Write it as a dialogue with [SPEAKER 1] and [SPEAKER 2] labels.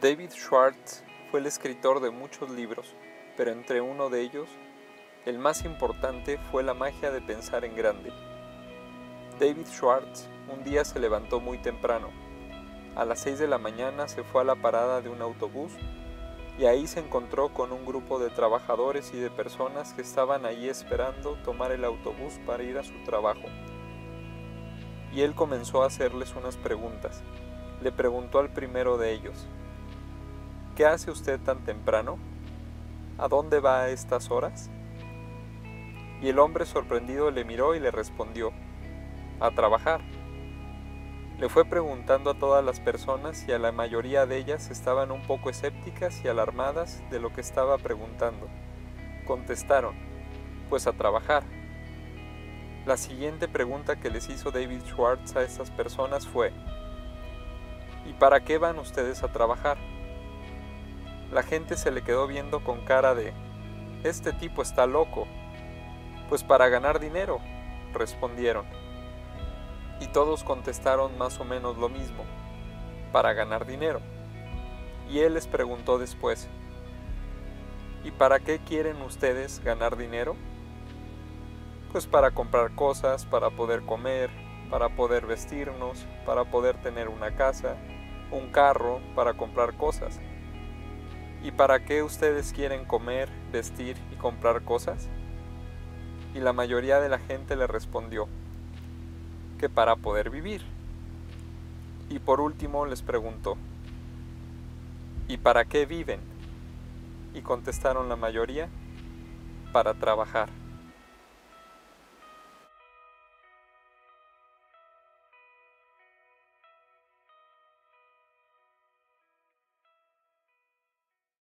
[SPEAKER 1] David Schwartz fue el escritor de muchos libros, pero entre uno de ellos, el más importante fue La magia de pensar en grande. David Schwartz un día se levantó muy temprano. A las 6 de la mañana se fue a la parada de un autobús y ahí se encontró con un grupo de trabajadores y de personas que estaban ahí esperando tomar el autobús para ir a su trabajo. Y él comenzó a hacerles unas preguntas. Le preguntó al primero de ellos, ¿Qué hace usted tan temprano? ¿A dónde va a estas horas? Y el hombre sorprendido le miró y le respondió, a trabajar. Le fue preguntando a todas las personas y a la mayoría de ellas estaban un poco escépticas y alarmadas de lo que estaba preguntando. Contestaron, pues a trabajar. La siguiente pregunta que les hizo David Schwartz a estas personas fue, ¿y para qué van ustedes a trabajar? La gente se le quedó viendo con cara de, este tipo está loco. Pues para ganar dinero, respondieron. Y todos contestaron más o menos lo mismo, para ganar dinero. Y él les preguntó después, ¿y para qué quieren ustedes ganar dinero? Pues para comprar cosas, para poder comer, para poder vestirnos, para poder tener una casa, un carro, para comprar cosas. ¿Y para qué ustedes quieren comer, vestir y comprar cosas? Y la mayoría de la gente le respondió que para poder vivir. Y por último les preguntó, ¿y para qué viven? Y contestaron la mayoría, para trabajar.